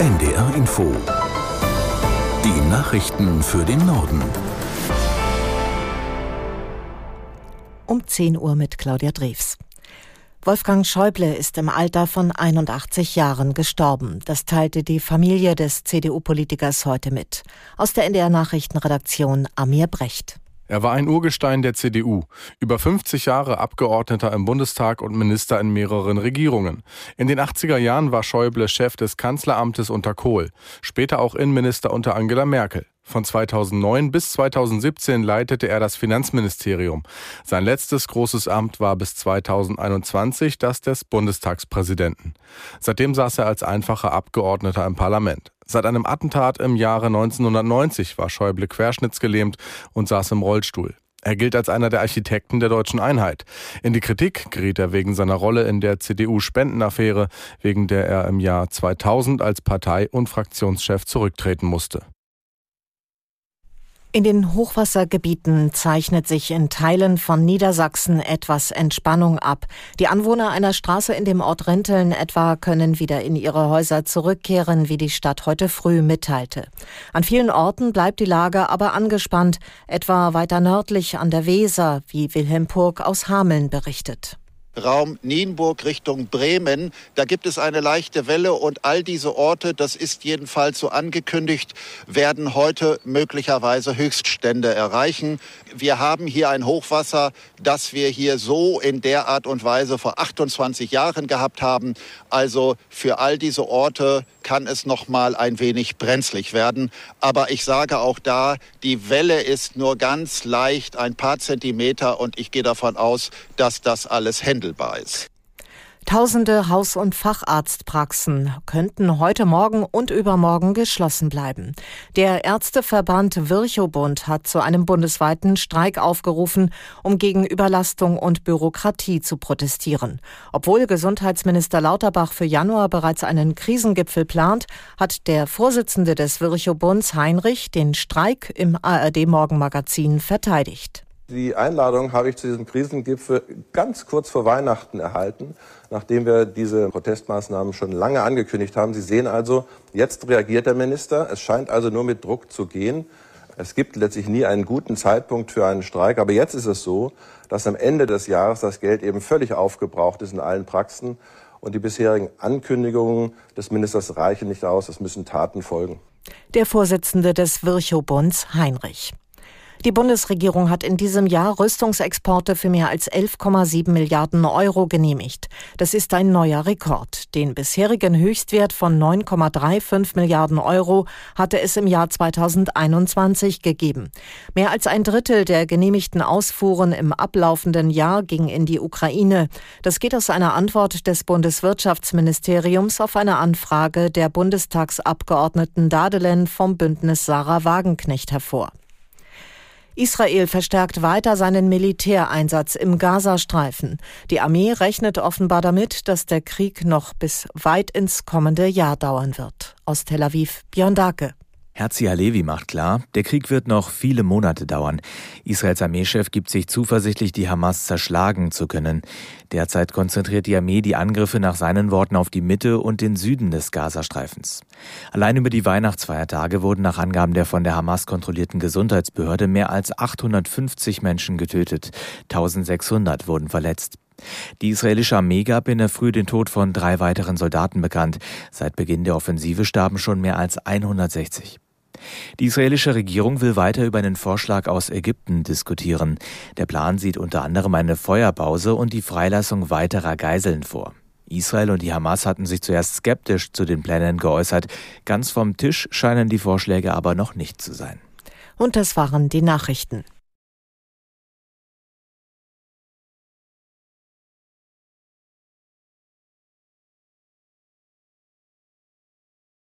NDR Info. Die Nachrichten für den Norden. Um 10 Uhr mit Claudia Drews. Wolfgang Schäuble ist im Alter von 81 Jahren gestorben. Das teilte die Familie des CDU-Politikers heute mit. Aus der NDR Nachrichtenredaktion Amir Brecht. Er war ein Urgestein der CDU, über 50 Jahre Abgeordneter im Bundestag und Minister in mehreren Regierungen. In den 80er Jahren war Schäuble Chef des Kanzleramtes unter Kohl, später auch Innenminister unter Angela Merkel. Von 2009 bis 2017 leitete er das Finanzministerium. Sein letztes großes Amt war bis 2021 das des Bundestagspräsidenten. Seitdem saß er als einfacher Abgeordneter im Parlament. Seit einem Attentat im Jahre 1990 war Schäuble querschnittsgelähmt und saß im Rollstuhl. Er gilt als einer der Architekten der deutschen Einheit. In die Kritik geriet er wegen seiner Rolle in der CDU-Spendenaffäre, wegen der er im Jahr 2000 als Partei- und Fraktionschef zurücktreten musste. In den Hochwassergebieten zeichnet sich in Teilen von Niedersachsen etwas Entspannung ab. Die Anwohner einer Straße in dem Ort Renteln etwa können wieder in ihre Häuser zurückkehren, wie die Stadt heute früh mitteilte. An vielen Orten bleibt die Lage aber angespannt, etwa weiter nördlich an der Weser, wie Wilhelm Purg aus Hameln berichtet. Raum Nienburg Richtung Bremen. Da gibt es eine leichte Welle und all diese Orte, das ist jedenfalls so angekündigt, werden heute möglicherweise Höchststände erreichen. Wir haben hier ein Hochwasser, das wir hier so in der Art und Weise vor 28 Jahren gehabt haben. Also für all diese Orte kann es noch mal ein wenig brenzlig werden. Aber ich sage auch da, die Welle ist nur ganz leicht, ein paar Zentimeter und ich gehe davon aus, dass das alles händelbar handelbar ist. Tausende Haus- und Facharztpraxen könnten heute Morgen und übermorgen geschlossen bleiben. Der Ärzteverband Virchow-Bund hat zu einem bundesweiten Streik aufgerufen, um gegen Überlastung und Bürokratie zu protestieren. Obwohl Gesundheitsminister Lauterbach für Januar bereits einen Krisengipfel plant, hat der Vorsitzende des Virchow-Bunds Heinrich den Streik im ARD-Morgenmagazin verteidigt. Die Einladung habe ich zu diesem Krisengipfel ganz kurz vor Weihnachten erhalten, nachdem wir diese Protestmaßnahmen schon lange angekündigt haben. Sie sehen also, jetzt reagiert der Minister. Es scheint also nur mit Druck zu gehen. Es gibt letztlich nie einen guten Zeitpunkt für einen Streik. Aber jetzt ist es so, dass am Ende des Jahres das Geld eben völlig aufgebraucht ist in allen Praxen. Und die bisherigen Ankündigungen des Ministers reichen nicht aus. Es müssen Taten folgen. Der Vorsitzende des Virchow-Bunds, Heinrich. Die Bundesregierung hat in diesem Jahr Rüstungsexporte für mehr als 11,7 Milliarden Euro genehmigt. Das ist ein neuer Rekord. Den bisherigen Höchstwert von 9,35 Milliarden Euro hatte es im Jahr 2021 gegeben. Mehr als ein Drittel der genehmigten Ausfuhren im ablaufenden Jahr ging in die Ukraine. Das geht aus einer Antwort des Bundeswirtschaftsministeriums auf eine Anfrage der Bundestagsabgeordneten Dadelen vom Bündnis Sarah Wagenknecht hervor. Israel verstärkt weiter seinen Militäreinsatz im Gazastreifen. Die Armee rechnet offenbar damit, dass der Krieg noch bis weit ins kommende Jahr dauern wird. Aus Tel Aviv, Björn Dake. Herzi Halevi macht klar, der Krieg wird noch viele Monate dauern. Israels Armeechef gibt sich zuversichtlich, die Hamas zerschlagen zu können. Derzeit konzentriert die Armee die Angriffe nach seinen Worten auf die Mitte und den Süden des Gazastreifens. Allein über die Weihnachtsfeiertage wurden nach Angaben der von der Hamas kontrollierten Gesundheitsbehörde mehr als 850 Menschen getötet. 1600 wurden verletzt. Die israelische Armee gab in der Früh den Tod von drei weiteren Soldaten bekannt. Seit Beginn der Offensive starben schon mehr als 160. Die israelische Regierung will weiter über einen Vorschlag aus Ägypten diskutieren. Der Plan sieht unter anderem eine Feuerpause und die Freilassung weiterer Geiseln vor. Israel und die Hamas hatten sich zuerst skeptisch zu den Plänen geäußert. Ganz vom Tisch scheinen die Vorschläge aber noch nicht zu sein. Und das waren die Nachrichten.